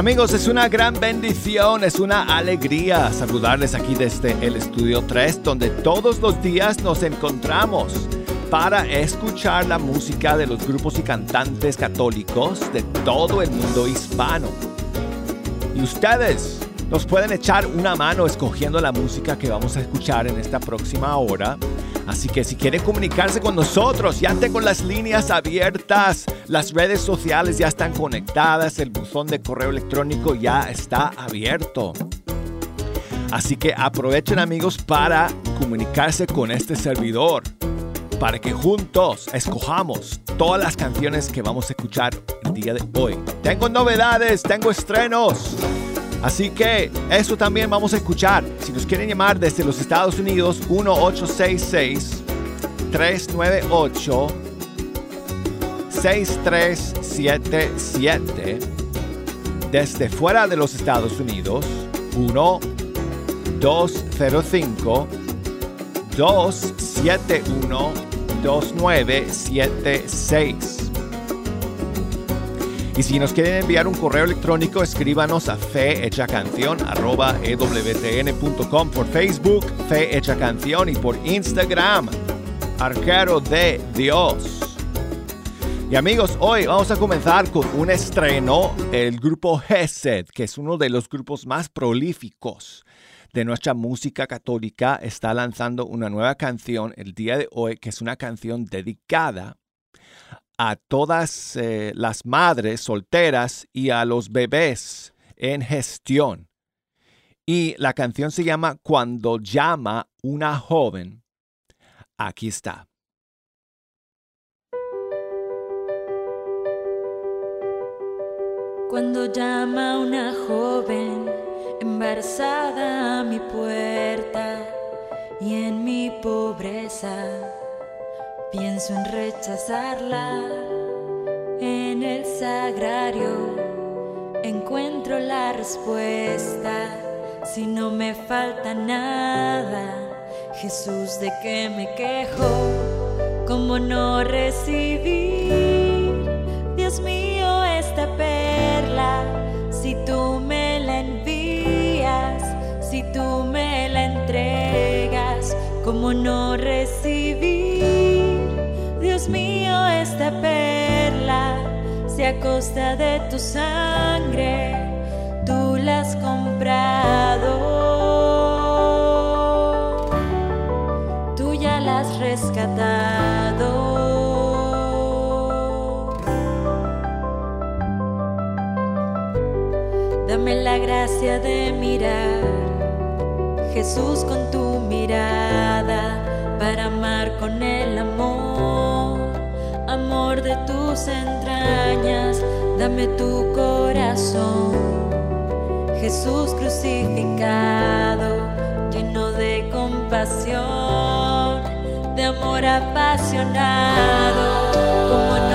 Amigos, es una gran bendición, es una alegría saludarles aquí desde el Estudio 3, donde todos los días nos encontramos para escuchar la música de los grupos y cantantes católicos de todo el mundo hispano. Y ustedes nos pueden echar una mano escogiendo la música que vamos a escuchar en esta próxima hora Así que si quieren comunicarse con nosotros, ya tengo las líneas abiertas, las redes sociales ya están conectadas, el buzón de correo electrónico ya está abierto. Así que aprovechen amigos para comunicarse con este servidor, para que juntos escojamos todas las canciones que vamos a escuchar el día de hoy. Tengo novedades, tengo estrenos. Así que eso también vamos a escuchar. Si nos quieren llamar desde los Estados Unidos, 1-866-398-6377. Desde fuera de los Estados Unidos, 1-205-271-2976. Y si nos quieren enviar un correo electrónico, escríbanos a fehechacanción.com por Facebook, Fe Canción y por Instagram, Arquero de Dios. Y amigos, hoy vamos a comenzar con un estreno del grupo Hesed, que es uno de los grupos más prolíficos de nuestra música católica. Está lanzando una nueva canción el día de hoy, que es una canción dedicada a todas eh, las madres solteras y a los bebés en gestión. Y la canción se llama Cuando llama una joven. Aquí está. Cuando llama una joven embarazada a mi puerta y en mi pobreza Pienso en rechazarla en el sagrario. Encuentro la respuesta si no me falta nada. Jesús, ¿de qué me quejo? ¿Cómo no recibir? Dios mío, esta perla, si tú me la envías, si tú me la entregas, ¿cómo no recibir? Mío, esta perla, si a costa de tu sangre tú la has comprado, tú ya la has rescatado. Dame la gracia de mirar, Jesús, con tu mirada, para amar con el amor amor de tus entrañas, dame tu corazón. Jesús crucificado, lleno de compasión, de amor apasionado, como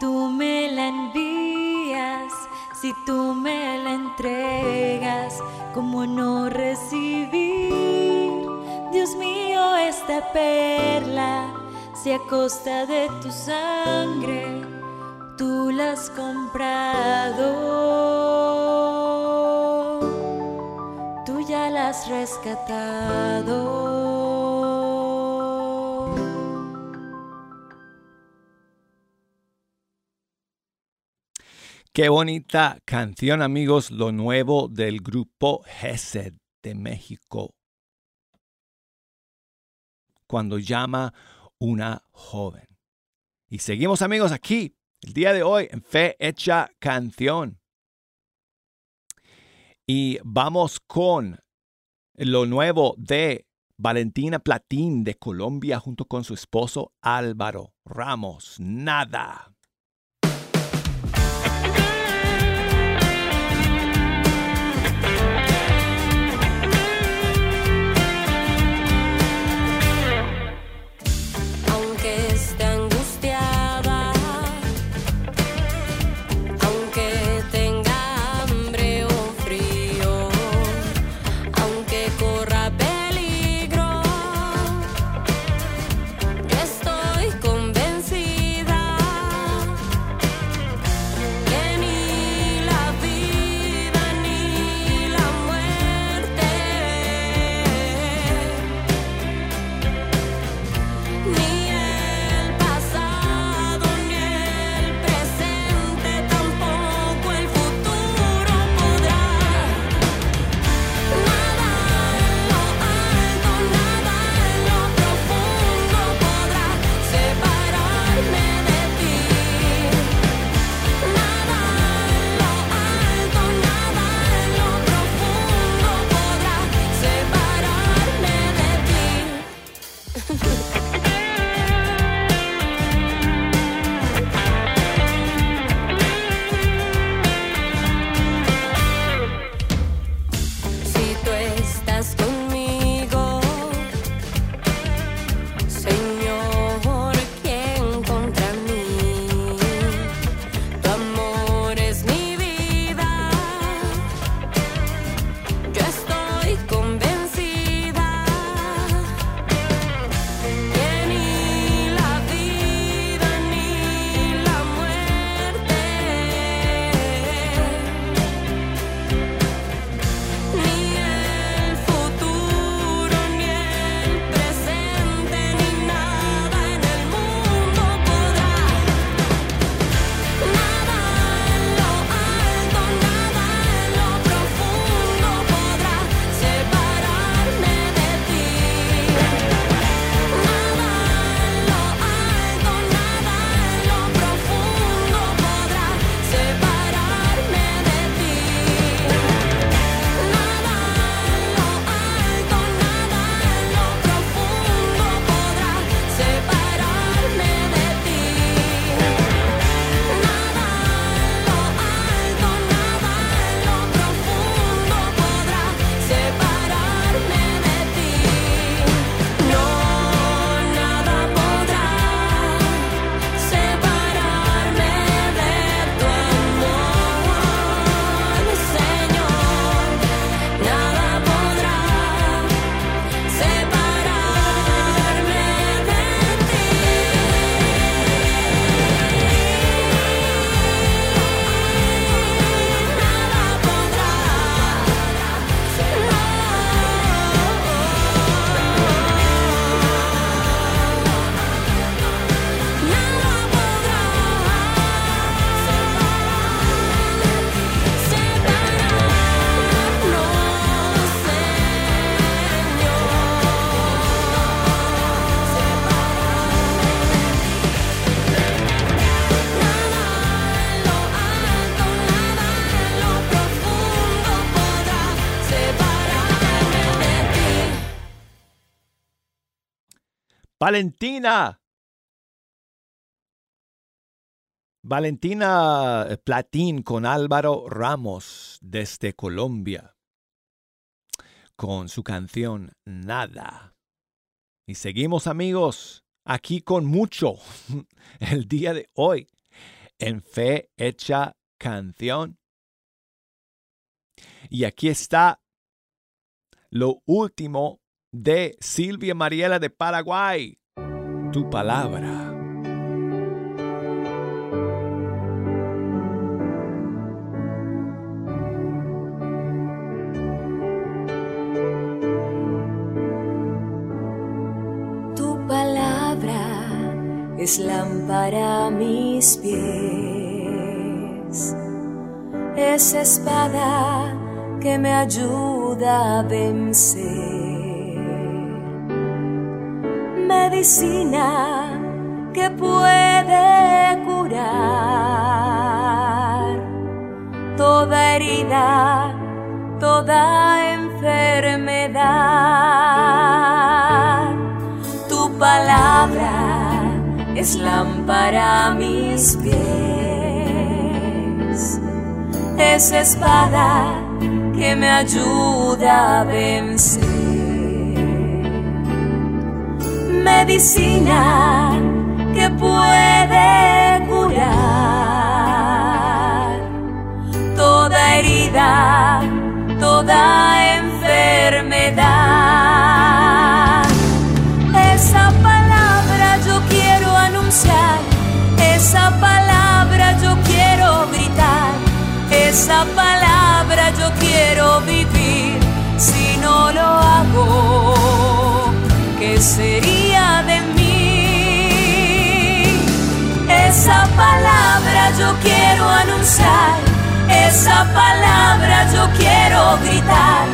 tú me la envías, si tú me la entregas, ¿cómo no recibir, Dios mío, esta perla, si a costa de tu sangre tú la has comprado? has rescatado. Qué bonita canción, amigos, lo nuevo del grupo Gesed de México. Cuando llama una joven. Y seguimos, amigos, aquí, el día de hoy, en Fe Hecha Canción. Y vamos con lo nuevo de Valentina Platín de Colombia junto con su esposo Álvaro Ramos. Nada. Valentina. Valentina eh, Platín con Álvaro Ramos desde Colombia con su canción Nada. Y seguimos amigos aquí con mucho el día de hoy en Fe Hecha Canción. Y aquí está lo último de Silvia Mariela de Paraguay tu palabra. Tu palabra es lámpara a mis pies, es espada que me ayuda a vencer. Medicina que puede curar. Toda herida, toda enfermedad. Tu palabra es lámpara a mis pies, es espada que me ayuda a vencer, medicina que puede curar. Toda herida, toda enfermedad. Esa esa palabra yo quiero gritar, esa palabra yo quiero vivir, si no lo hago, ¿qué sería Esa palabra yo quiero anunciar, esa palabra yo quiero gritar,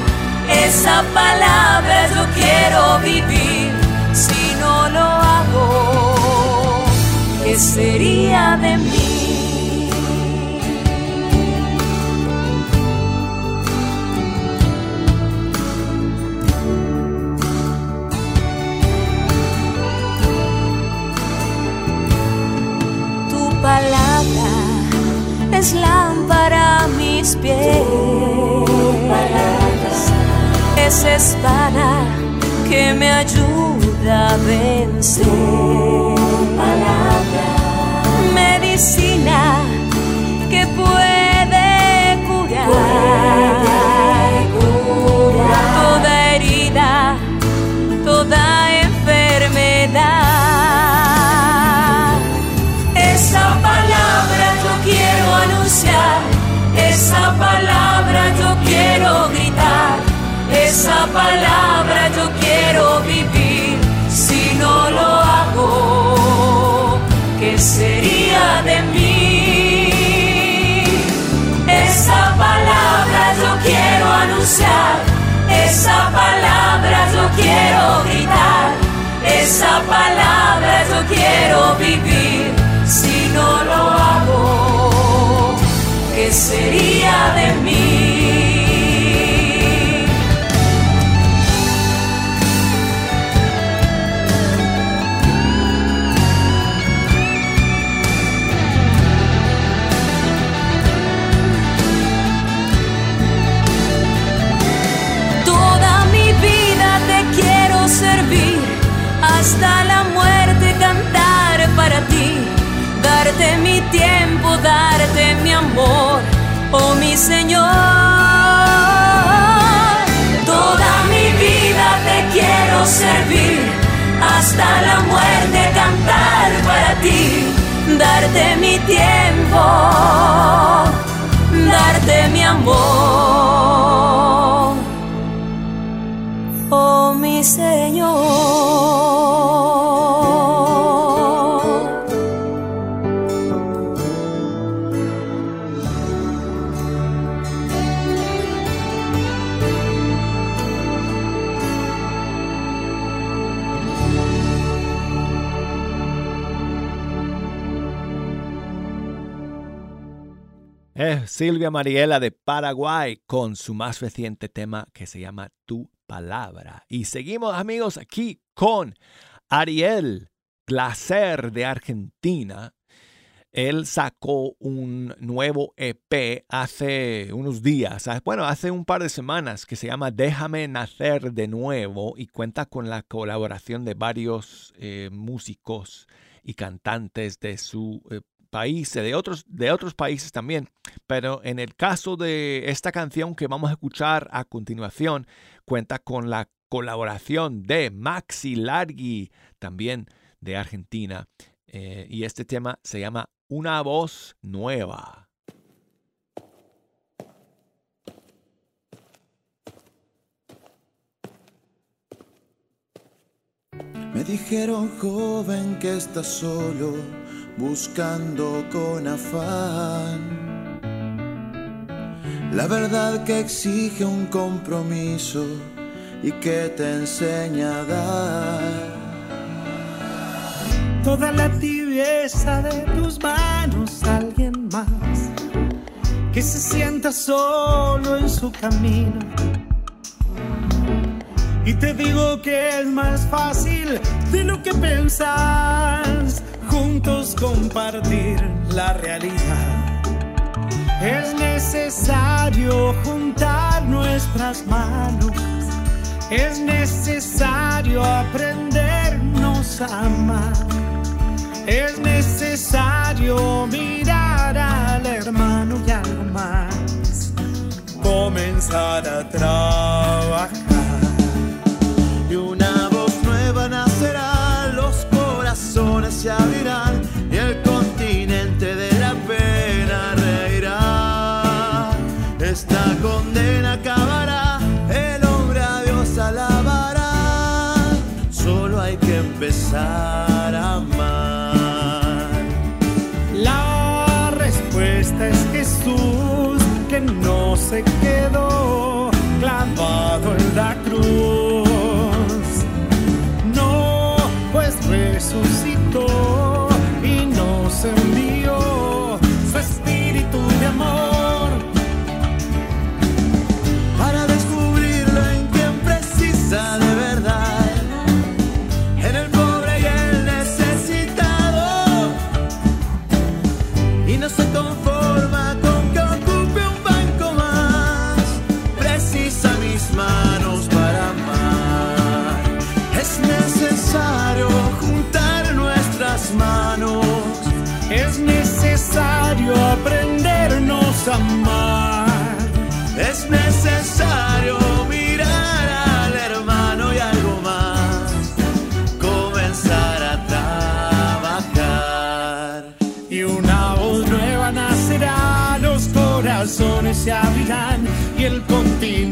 esa palabra yo quiero vivir, si no lo hago. ¿qué sería de mí? Es espada que me ayuda a vencer. Medicina ¿Qué sería de mí? Esa palabra yo quiero anunciar, esa palabra yo quiero gritar, esa palabra yo quiero vivir, si no lo hago, ¿qué sería de mí? Señor. Toda mi vida te quiero servir, hasta la muerte cantar para ti, darte mi tiempo, darte mi amor. Oh mi Señor. Silvia Mariela de Paraguay con su más reciente tema que se llama Tu Palabra. Y seguimos amigos aquí con Ariel Glaser de Argentina. Él sacó un nuevo EP hace unos días, ah, bueno, hace un par de semanas que se llama Déjame Nacer de Nuevo y cuenta con la colaboración de varios eh, músicos y cantantes de su eh, países, de otros, de otros países también. Pero en el caso de esta canción que vamos a escuchar a continuación, cuenta con la colaboración de Maxi Largi, también de Argentina. Eh, y este tema se llama Una voz nueva. Me dijeron joven que estás solo, buscando con afán. La verdad que exige un compromiso y que te enseña a dar. Toda la tibieza de tus manos, alguien más que se sienta solo en su camino. Y te digo que es más fácil de lo que pensás, juntos compartir la realidad. Es necesario juntar nuestras manos, es necesario aprendernos a amar, es necesario mirar al hermano y algo más, comenzar a trabajar. Se abrirán y el continente de la pena reirá. Esta condena acabará, el hombre a Dios alabará. Solo hay que empezar a amar. La respuesta es Jesús que no se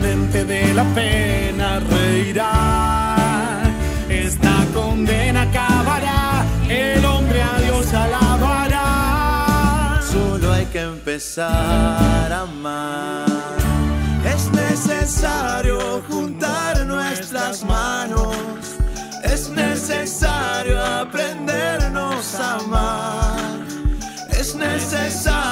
de la pena reirá. Esta condena acabará, el hombre a Dios alabará. Solo hay que empezar a amar. Es necesario juntar nuestras manos. Es necesario aprendernos a amar. Es necesario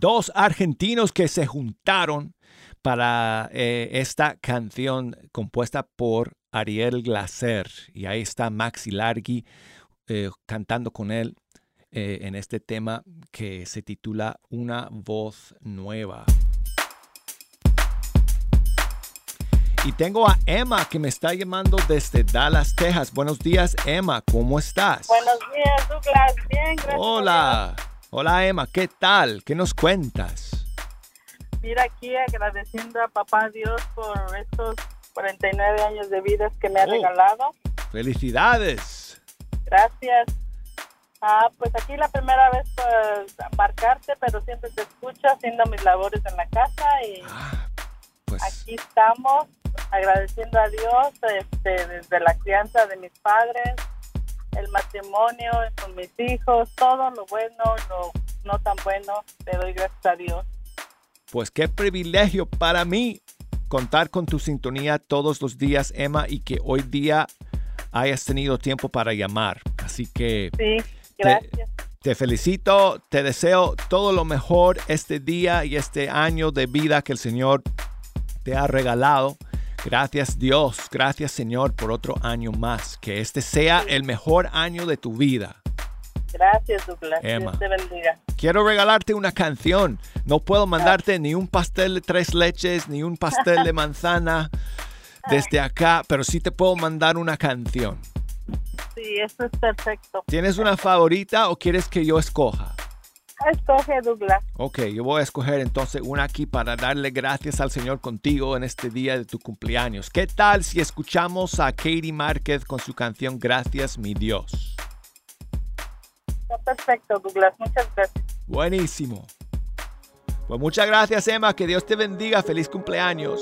Dos argentinos que se juntaron para eh, esta canción compuesta por Ariel Glaser. Y ahí está Maxi Largi eh, cantando con él eh, en este tema que se titula Una voz nueva. Y tengo a Emma que me está llamando desde Dallas, Texas. Buenos días, Emma. ¿Cómo estás? Buenos días, Douglas. Bien, gracias. Hola. Hola, Emma. ¿Qué tal? ¿Qué nos cuentas? Mira aquí agradeciendo a papá Dios por estos 49 años de vida que me ha Oh. regalado. Felicidades. Gracias. Ah, pues aquí la primera vez pues marcarte, pero siempre te escucho haciendo mis labores en la casa y Ah, pues aquí estamos agradeciendo a Dios este, desde la crianza de mis padres, el matrimonio con mis hijos, todo lo bueno, lo no tan bueno, le doy gracias a Dios. Pues qué privilegio para mí contar con tu sintonía todos los días, Emma, y que hoy día hayas tenido tiempo para llamar. Así que Sí, gracias. te felicito, te deseo todo lo mejor este día y este año de vida que el Señor te ha regalado. Gracias Dios, gracias Señor por otro año más. Que este sea el mejor año de tu vida. Gracias, Douglas. Emma, Dios te bendiga. Quiero regalarte una canción. No puedo ah. mandarte ni un pastel de tres leches, ni un pastel de manzana desde acá, pero sí te puedo mandar una canción. Sí, eso es perfecto. ¿Tienes una favorita o quieres que yo escoja? Escoge Douglas. Ok, yo voy a escoger entonces una aquí para darle gracias al Señor contigo en este día de tu cumpleaños. ¿Qué tal si escuchamos a Katie Márquez con su canción Gracias, mi Dios? Perfecto, Douglas. Muchas gracias. Buenísimo. Pues muchas gracias, Emma. Que Dios te bendiga. Feliz cumpleaños.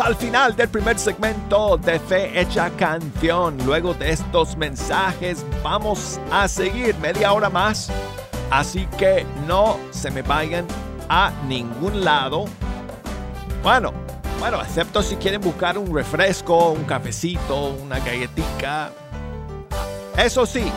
Al final del primer segmento de Fe Hecha Canción. Luego de estos mensajes vamos a seguir media hora más. Así que no se me vayan a ningún lado. Bueno, bueno, excepto si quieren buscar un refresco, un cafecito, una galletita. Eso sí,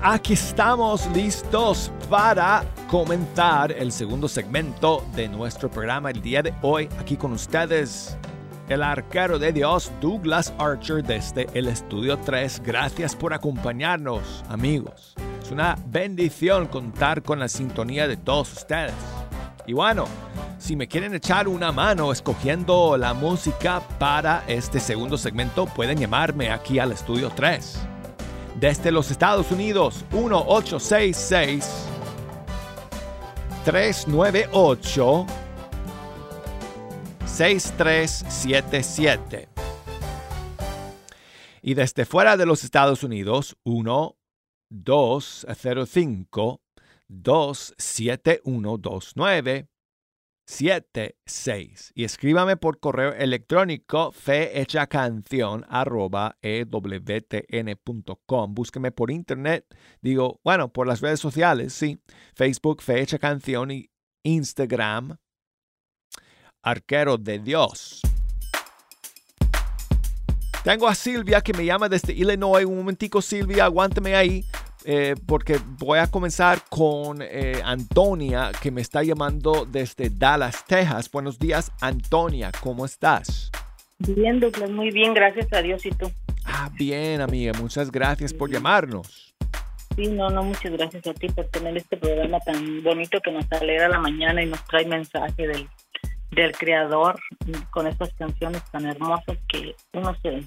Aquí estamos listos para comenzar el segundo segmento de nuestro programa el día de hoy. Aquí con ustedes el arquero de Dios Douglas Archer desde el estudio 3. Gracias por acompañarnos amigos. Es una bendición contar con la sintonía de todos ustedes. Y bueno, si me quieren echar una mano escogiendo la música para este segundo segmento, pueden llamarme aquí al estudio 3 desde los Estados Unidos 1866 398 6377 y desde fuera de los Estados Unidos 1 205 27129 76 y escríbame por correo electrónico fehechacanción@ewtn.com. Búsqueme por internet, digo, bueno, por las redes sociales, sí, Facebook Fehecha Canción y Instagram Arquero de Dios. Tengo a Silvia que me llama desde Illinois. Un momentico, Silvia, aguántame ahí. Eh, porque voy a comenzar con eh, Antonia, que me está llamando desde Dallas, Texas. Buenos días, Antonia, ¿cómo estás? Bien, Douglas, muy bien, gracias a Dios y tú. Ah, bien, amiga, muchas gracias por llamarnos. Sí, no, no, muchas gracias a ti por tener este programa tan bonito que nos alegra la mañana y nos trae mensaje del, del creador con estas canciones tan hermosas que uno se,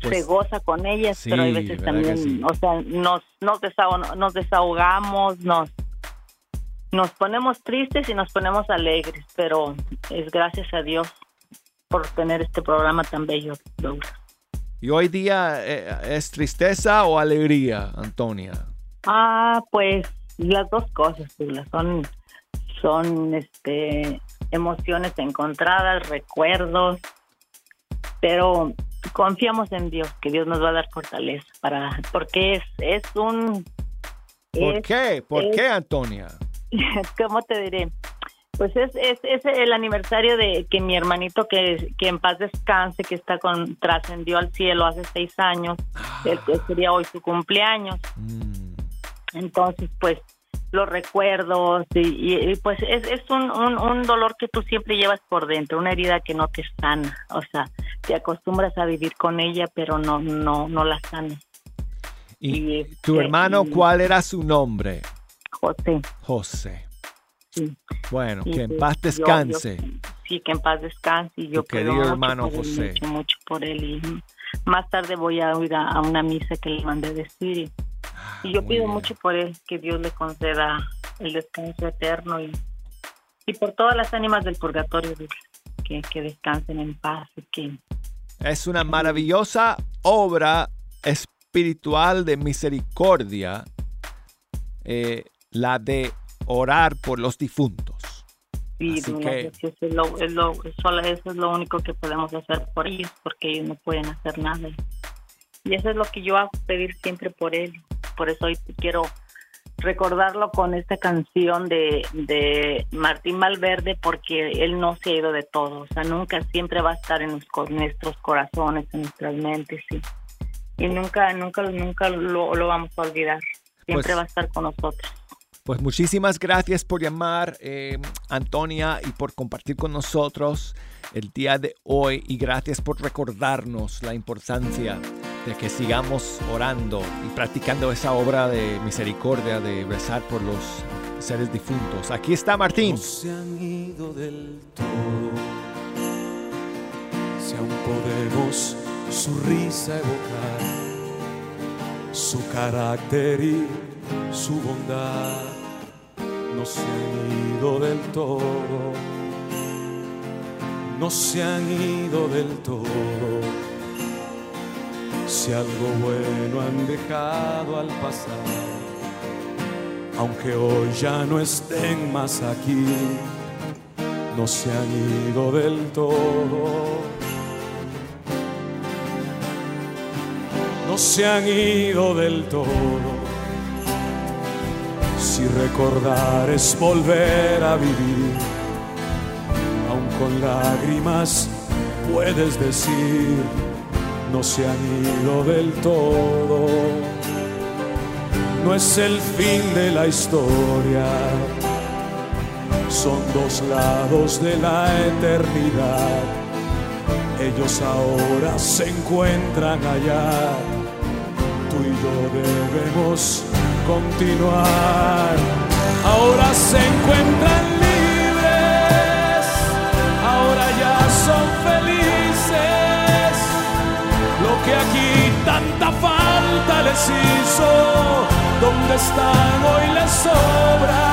se pues, goza con ellas, pero hay veces también, o sea, nos, nos, nos desahogamos, nos, nos ponemos tristes y nos ponemos alegres, pero es gracias a Dios por tener este programa tan bello, ¿Y hoy día eh, es tristeza o alegría, Antonia? Ah, pues las dos cosas, Douglas. Son, son este, emociones encontradas, recuerdos, pero confiamos en Dios, que Dios nos va a dar fortaleza para, porque es, es un... ¿Por qué? ¿Por qué, Antonia? ¿Cómo te diré? Pues es, es, es, el aniversario de que mi hermanito, que, que en paz descanse, que está con, trascendió al cielo hace seis años, ah. sería hoy su cumpleaños. Mm. Entonces, pues los recuerdos y, pues es, es un, un, dolor que tú siempre llevas por dentro, una herida que no te sana, o sea, te acostumbras a vivir con ella, pero no, no, no la sanas. ¿Y, tu este, hermano cuál era su nombre? José. José. Sí. Bueno, que en paz descanse. sí, que en paz descanse. Y yo tu querido hermano José. mucho, mucho por él. Y más tarde voy a ir a, una misa que le mandé decir. Y, yo pido mucho por él, que Dios le conceda el descanso eterno y, y por todas las ánimas del purgatorio, que, que descansen en paz. que... Es una maravillosa obra espiritual de misericordia, eh, la de orar por los difuntos. Sí, eso, es lo, eso es lo único que podemos hacer por ellos, porque ellos no pueden hacer nada. Y eso es lo que yo hago, pedir siempre por él. Por eso hoy quiero recordarlo con esta canción de, de Martín Malverde, porque él no se ha ido de todo. O sea, nunca, siempre va a estar en, nuestros corazones, en nuestras mentes, sí. Y nunca, nunca, nunca lo, lo vamos a olvidar. Siempre pues va a estar con nosotros. Pues muchísimas gracias por llamar, eh, Antonia, y por compartir con nosotros el día de hoy. Y gracias por recordarnos la importancia de que sigamos orando y practicando esa obra de misericordia, de rezar por los seres difuntos. Aquí está Martín. No se han ido del todo. Si aún podemos su risa evocar, su carácter su bondad no se han ido del todo, no se han ido del todo. Si algo bueno han dejado al pasar, aunque hoy ya no estén más aquí, no se han ido del todo. No se han ido del todo si recordar es volver a vivir, aun con lágrimas puedes decir, no se han ido del todo. No es el fin de la historia, son dos lados de la eternidad. Ellos ahora se encuentran allá, tú y yo debemos continuar. Ahora se encuentran libres, ahora ya son felices. Lo que aquí tanta falta les hizo, donde están hoy les sobra.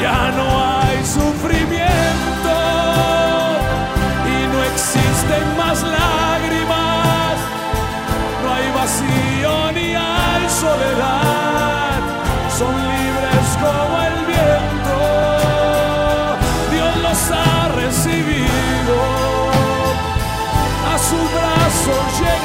Ya no hay sufrimiento y no existen más lágrimas, son libres como el viento, Dios los ha recibido, a su brazo llegaron,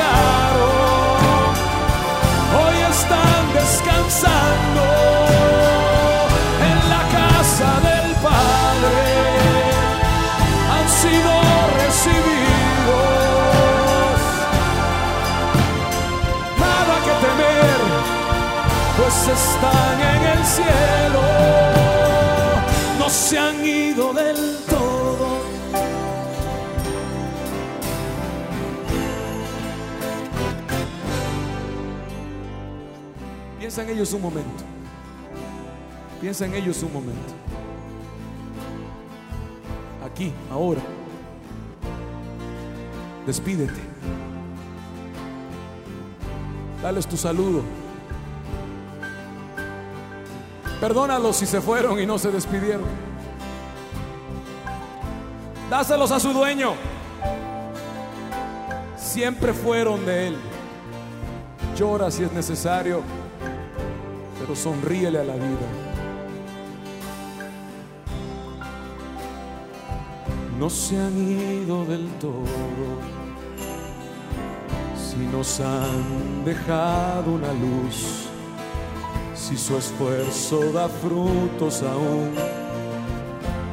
En ellos un momento. Piensa en ellos un momento. Aquí, ahora. Despídete. Dales tu saludo. Perdónalos si se fueron y no se despidieron. Dáselos a su dueño. Siempre fueron de él. Llora si es necesario, pero sonríele a la vida. No se han ido del todo, si nos han dejado una luz si su esfuerzo da frutos aún,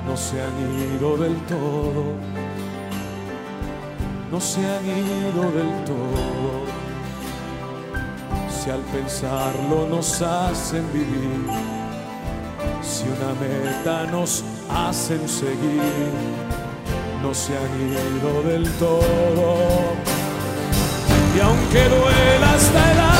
no se han ido del todo, no se han ido del todo. Si al pensarlo nos hacen vivir, si una meta nos hacen seguir, no se han ido del todo. Y aunque duela hasta el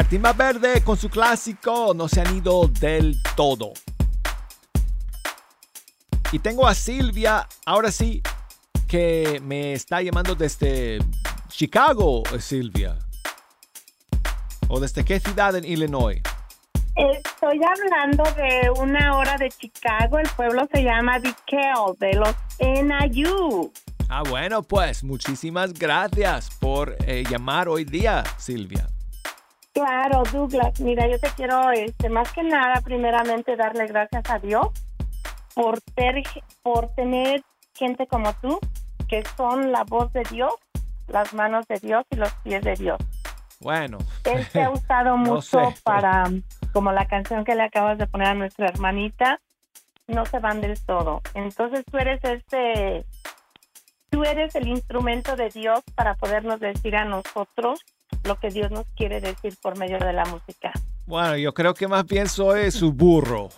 Martín Verde con su clásico No se han ido del todo. Y tengo a Silvia, ahora sí, que me está llamando desde Chicago, Silvia. ¿O desde qué ciudad en Illinois? Estoy hablando de una hora de Chicago. El pueblo se llama DeKalb, de los NIU. Ah, bueno, pues muchísimas gracias por eh, llamar hoy día, Silvia. Claro, Douglas. Mira, yo te quiero, este, más que nada, primeramente darle gracias a Dios por, ter, por tener gente como tú, que son la voz de Dios, las manos de Dios y los pies de Dios. Bueno. Él te ha gustado No mucho sé. para, como la canción que le acabas de poner a nuestra hermanita, no se van del todo. Entonces tú eres este, tú eres el instrumento de Dios para podernos decir a nosotros lo que Dios nos quiere decir por medio de la música. Bueno, yo creo que más bien soy su burro.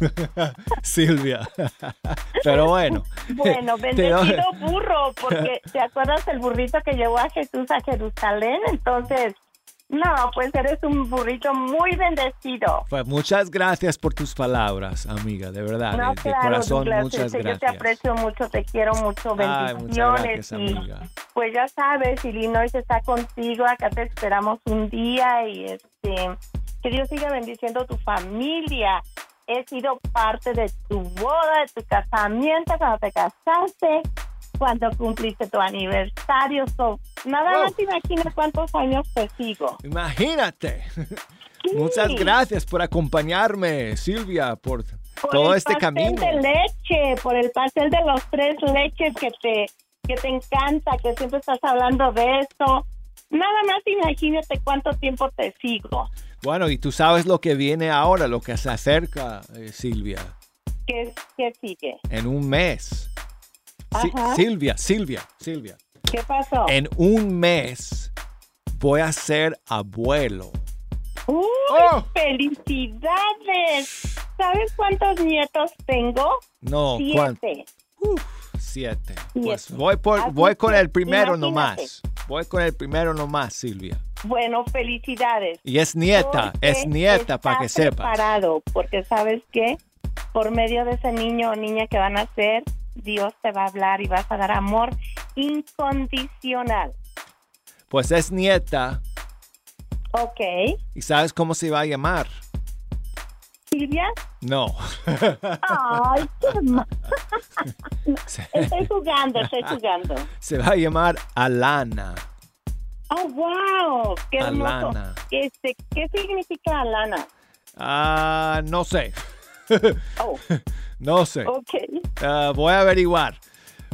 Silvia. Pero bueno. Bueno, bendecido burro, porque ¿te acuerdas el burrito que llevó a Jesús a Jerusalén? Entonces, no, pues eres un burrito muy bendecido. Pues muchas gracias por tus palabras, amiga, de verdad, No, de, corazón, Douglas, muchas este, Yo te gracias. aprecio mucho, te quiero mucho, Ay, muchas bendiciones. gracias, y amiga. pues ya sabes, Illinois está contigo, acá te esperamos un día y este que Dios siga bendiciendo tu familia. He sido parte de tu boda, de tu casamiento, cuando te casaste, cuando cumpliste tu aniversario. So, nada Wow. más imaginas cuántos años te sigo. Imagínate. Sí. Muchas gracias por acompañarme, Silvia, por, por todo el este pastel camino. de leche, por el pastel de los tres leches que te, que te encanta, que siempre estás hablando de eso. Nada más imagínate cuánto tiempo te sigo. Bueno, y tú sabes lo que viene ahora, lo que se acerca, eh, Silvia, ¿Qué, qué sigue? en un mes. Si-. Silvia, Silvia, Silvia. ¿Qué pasó? En un mes voy a ser abuelo. ¡Uy, ¡Oh! felicidades! ¿Sabes cuántos nietos tengo? No, ¿cuánto? Siete. Siete. Pues Siete. voy, por, voy con el primero imagínate. nomás. Voy con el primero nomás, Silvia. Bueno, felicidades. Y es nieta, Porque es nieta para que sepas. preparado, porque sabes que por medio de ese niño o niña que van a ser, Dios te va a hablar y vas a dar amor incondicional. Pues es nieta. ¿Ok? ¿Y sabes cómo se va a llamar? Silvia. No. Ay, qué Estoy jugando, estoy jugando. se va a llamar Alana. Oh, wow, qué hermoso. Alana. Este, ¿Qué significa Alana? Ah, no sé. Oh, No sé. ok. Ah, voy a averiguar.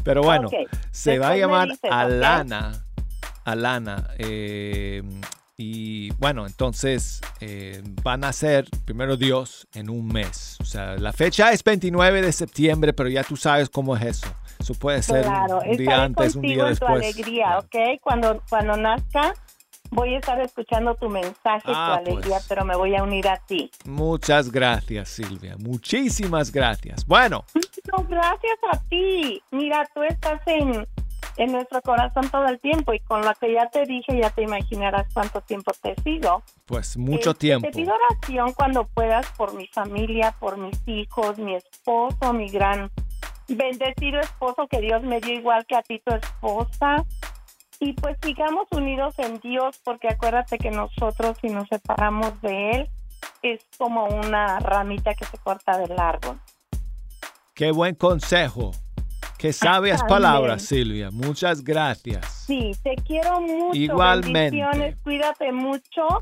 Pero bueno, Ok. se va a Después llamar dices. Alana. Alana. eh, y bueno, entonces eh, van a ser primero Dios en un mes. O sea, la fecha es 29 de septiembre, pero ya tú sabes cómo es eso. Eso puede ser Claro, un día antes, un día en tu después. alegría, ¿ok? Cuando, cuando nazca, voy a estar escuchando tu mensaje, Ah, tu alegría, pues. pero me voy a unir a ti. Muchas gracias, Silvia. Muchísimas gracias. Bueno, No, gracias a ti. Mira, tú estás en, en nuestro corazón todo el tiempo y con lo que ya te dije, ya te imaginarás cuánto tiempo te sigo. pues mucho Este, tiempo. Te pido oración cuando puedas por mi familia, por mis hijos, mi esposo, mi gran bendecido esposo que Dios me dio igual que a ti tu esposa. Y pues sigamos unidos en Dios porque acuérdate que nosotros si nos separamos de Él es como una ramita que se corta del árbol. Qué buen consejo. Qué sabias palabras, Silvia. Muchas gracias. Sí, te quiero mucho. Igualmente. Bendiciones, cuídate mucho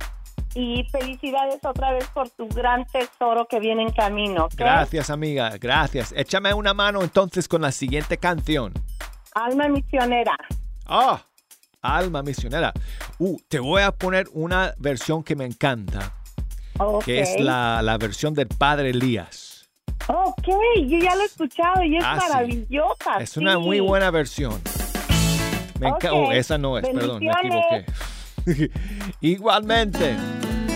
y felicidades otra vez por tu gran tesoro que viene en camino. Gracias, amiga. Gracias. Échame una mano entonces con la siguiente canción. Alma misionera. Ah, Alma Misionera. Uh, te voy a poner una versión que me encanta, Ok. que es la, la versión del Padre Elías. Ok, yo ya lo he escuchado y es Ah, sí. maravillosa. Es una sí. muy buena versión. Me enca- Ok. Oh, esa no es, perdón, me equivoqué. Igualmente.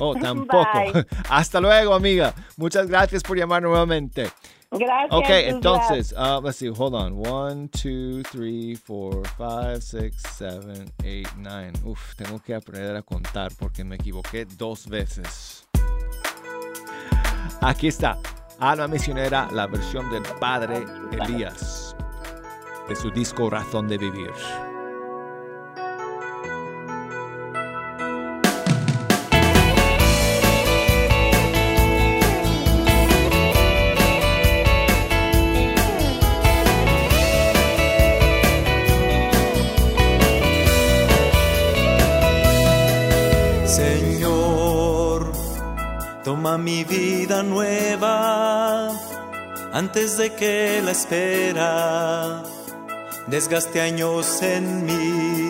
Oh, tampoco. Bye. Hasta luego, amiga. Muchas gracias por llamar nuevamente. Gracias. Ok, entonces, uh, let's see, hold on. One, two, three, four, five, six, seven, eight, nine. Uf, tengo que aprender a contar porque me equivoqué dos veces. Aquí está, Alma Misionera, la versión del padre Elías, de su disco Razón de Vivir. Mi vida nueva antes de que la espera desgaste años en mí.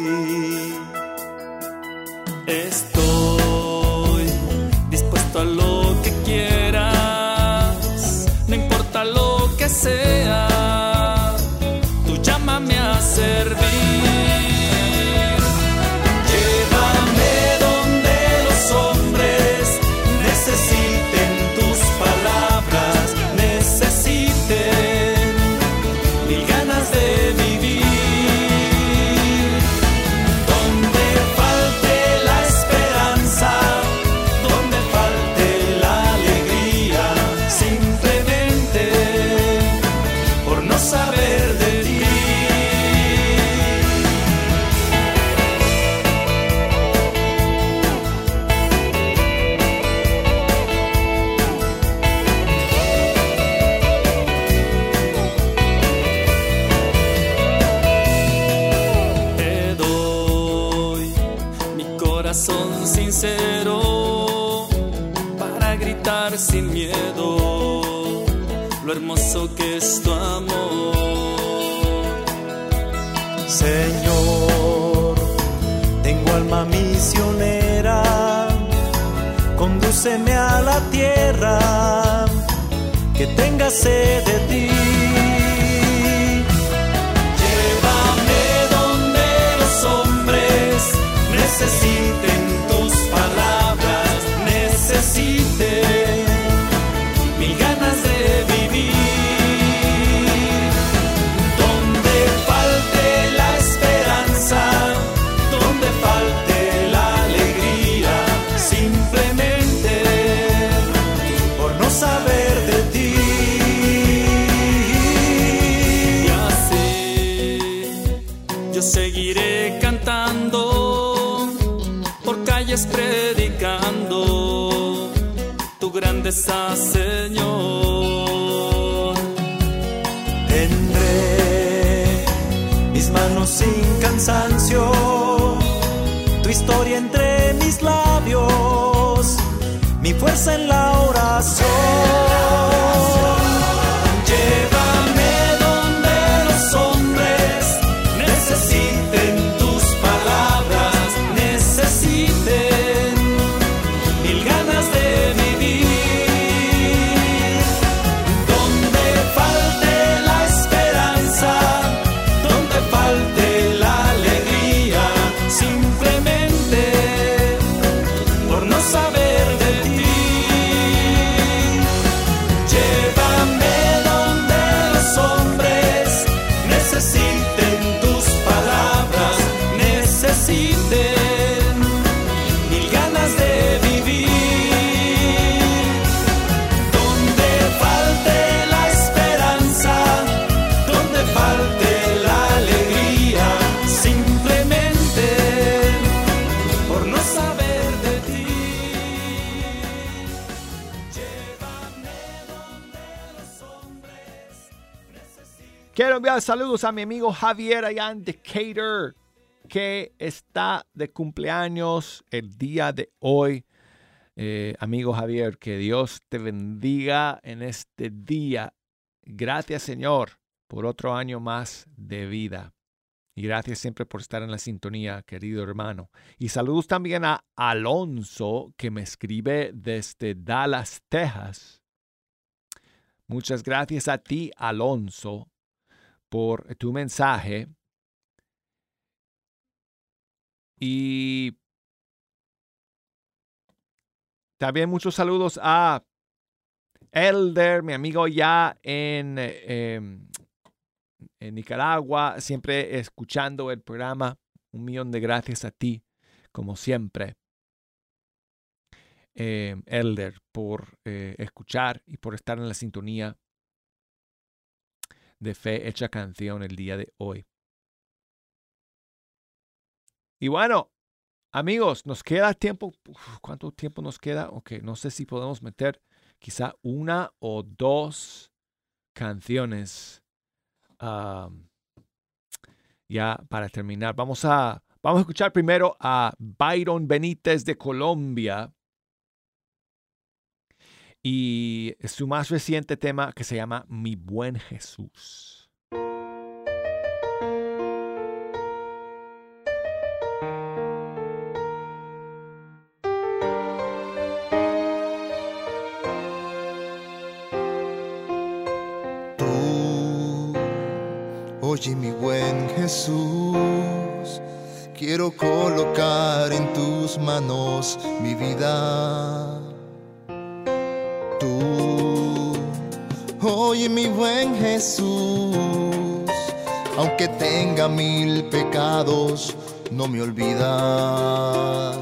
Condúceme a la tierra que tenga sed de ti. Llévame donde los hombres necesiten Señor. Tendré mis manos sin cansancio, tu historia entre mis labios, mi fuerza en la oración. Saludos a mi amigo Javier allá en Decatur, que está de cumpleaños el día de hoy. Eh, amigo Javier, que Dios te bendiga en este día. Gracias Señor por otro año más de vida. Y gracias siempre por estar en la sintonía, querido hermano. Y saludos también a Alonso, que me escribe desde Dallas, Texas. Muchas gracias a ti, Alonso, por tu mensaje. Y también muchos saludos a Elder, mi amigo ya en, em, en Nicaragua, siempre escuchando el programa. Un millón de gracias a ti, como siempre. Em, Elder, por eh, escuchar y por estar en la sintonía de Fe Hecha Canción el día de hoy. Y bueno, amigos, nos queda tiempo. ¿Cuánto tiempo nos queda? Ok, no sé si podemos meter quizá una o dos canciones ya para terminar. Vamos a, vamos a escuchar primero a Byron Benítez de Colombia y su más reciente tema que se llama Mi buen Jesús. Oye mi buen Jesús, quiero colocar en tus manos mi vida. Oye mi buen Jesús, aunque tenga mil pecados, no me olvidas.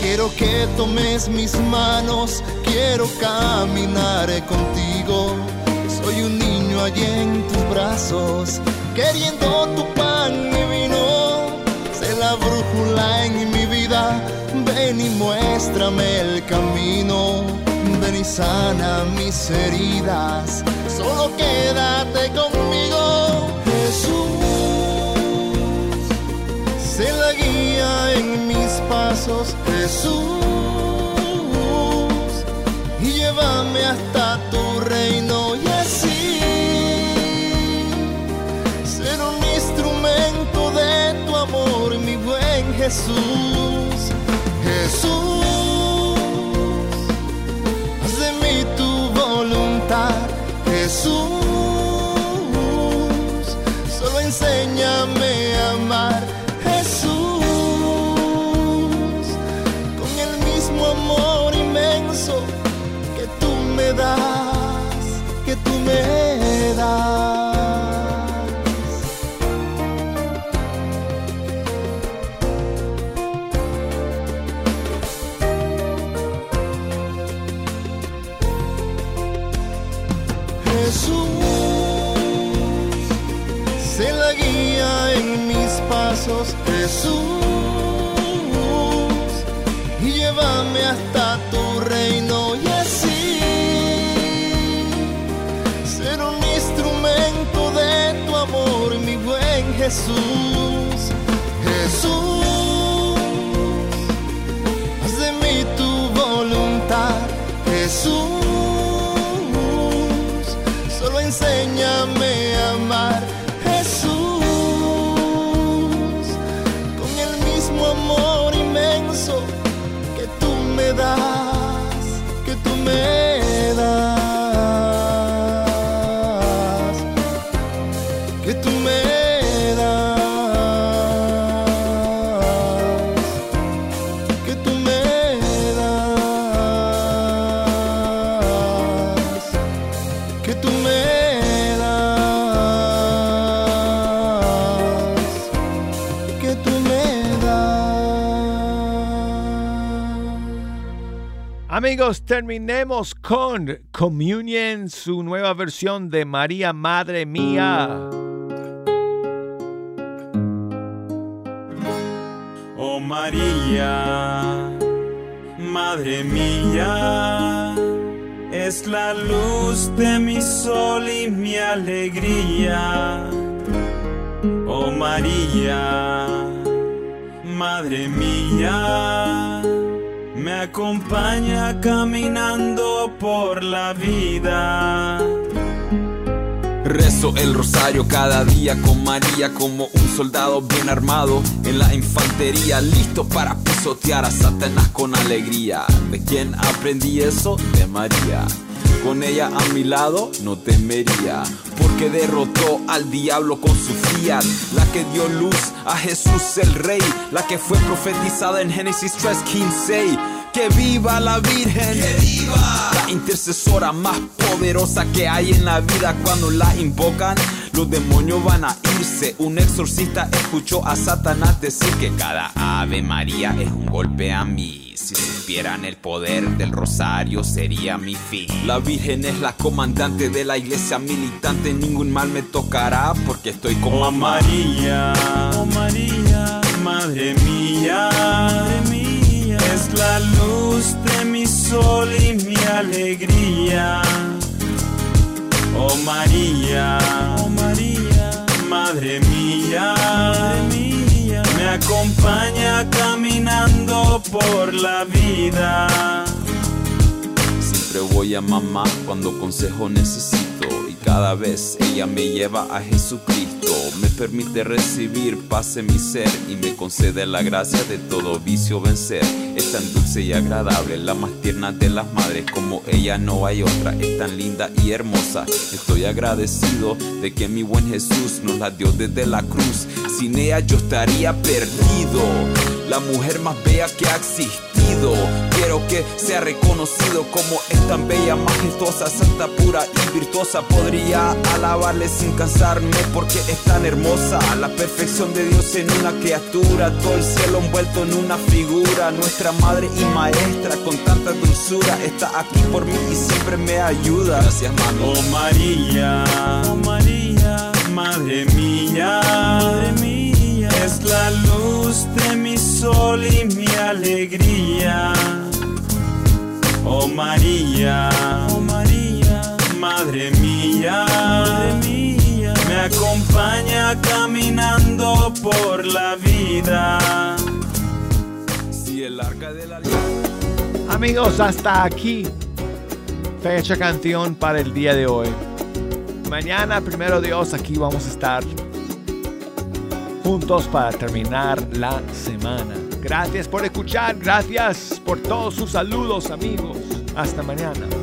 Quiero que tomes mis manos, quiero caminar contigo. Soy un niño allí en tus brazos, queriendo tu pan y vino. Sé la brújula en mi vida, ven y muéstrame el camino. Y sana mis heridas, solo quédate conmigo, Jesús. Sé la guía en mis pasos, Jesús. Y llévame hasta tu reino y así ser un instrumento de tu amor, mi buen Jesús. Jesús, Jesús. Jesús, y llévame hasta tu reino y así ser un instrumento de tu amor, mi buen Jesús. Jesús, Amigos, terminemos con Communion, su nueva versión de María Madre Mía. Oh María, Madre mía, es la luz de mi sol y mi alegría. Oh María, Madre mía, me acompaña caminando por la vida. Rezo el rosario cada día con María como un soldado bien armado en la infantería, listo para pisotear a Satanás con alegría. ¿De quién aprendí eso? De María. Con ella a mi lado no temería, porque derrotó al diablo con su fiat, la que dio luz a Jesús el Rey, la que fue profetizada en Génesis 3:15. Que viva la Virgen, que viva la intercesora más poderosa que hay en la vida cuando la invocan. Los demonios van a irse. Un exorcista escuchó a Satanás decir que cada Ave María es un golpe a mí. Si supieran el poder del rosario sería mi fin. La Virgen es la comandante de la iglesia militante. Ningún mal me tocará porque estoy con oh María, oh María, Madre mía, Madre mía, es la luz de mi sol y mi alegría. Oh María, oh María, Madre mía, Madre mía, me acompaña caminando por la vida. Siempre voy a mamá cuando consejo necesito cada vez ella me lleva a Jesucristo. Me permite recibir paz en mi ser y me concede la gracia de todo vicio vencer. Es tan dulce y agradable, la más tierna de las madres, como ella no hay otra. Es tan linda y hermosa. Estoy agradecido de que mi buen Jesús nos la dio desde la cruz. Sin ella yo estaría perdido. La mujer más bella que ha existido. Quiero que sea reconocido como es tan bella, majestuosa, santa, pura y virtuosa. Podría alabarle sin cansarme porque es tan hermosa. La perfección de Dios en una criatura, todo el cielo envuelto en una figura. Nuestra madre y maestra con tanta dulzura está aquí por mí y siempre me ayuda. Gracias, mami. Oh María, oh María, madre mía, madre mía, es la luz sol y mi alegría. Oh María, oh María, madre mía, madre mía, me acompaña caminando por la vida. Si el arca de la Amigos, hasta aquí. Fecha canción para el día de hoy. Mañana, primero Dios, aquí vamos a estar juntos para terminar la semana. Gracias por escuchar, gracias por todos sus saludos amigos. Hasta mañana.